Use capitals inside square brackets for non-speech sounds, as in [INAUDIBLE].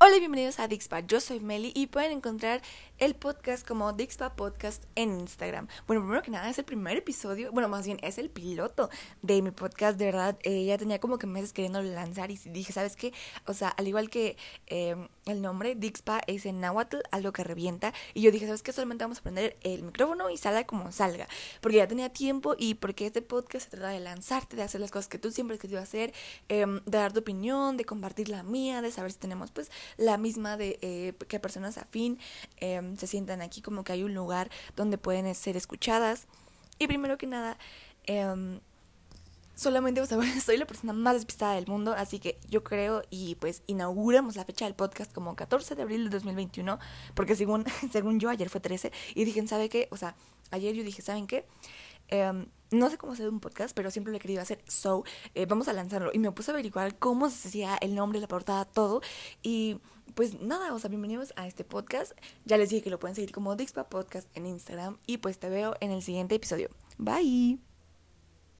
Hola y bienvenidos a Dixpa, yo soy Meli y pueden encontrar el podcast como Dixpa Podcast en Instagram. Bueno, primero que nada es el primer episodio, bueno, más bien es el piloto de mi podcast, de verdad, eh, ya tenía como que meses queriendo lanzar y dije, ¿sabes qué? O sea, al igual que em, el nombre, Dixpa es en náhuatl, algo que revienta, y yo dije, ¿sabes qué? Solamente vamos a prender el micrófono y salga como salga, porque ya tenía tiempo y porque este podcast se trata de lanzarte, de hacer las cosas que tú siempre has querido hacer, em, de dar tu opinión, de compartir la mía, de saber si tenemos pues la misma de eh, que personas afín em, se sientan aquí como que hay un lugar donde pueden ser escuchadas. Y primero que nada, eh, solamente, o sea, [LAUGHS] soy la persona más despistada del mundo, así que yo creo y pues inauguramos la fecha del podcast como 14 de abril de 2021, porque según, [LAUGHS] según yo ayer fue 13, y dije, ¿sabe qué? O sea, ayer yo dije, ¿saben qué? Em, no sé cómo hacer un podcast, pero siempre lo he querido hacer. So, eh, vamos a lanzarlo. Y me puse a averiguar cómo se hacía el nombre, la portada, todo. Y pues nada, o sea, bienvenidos a este podcast. Ya les dije que lo pueden seguir como Dixpa Podcast en Instagram. Y pues te veo en el siguiente episodio. Bye.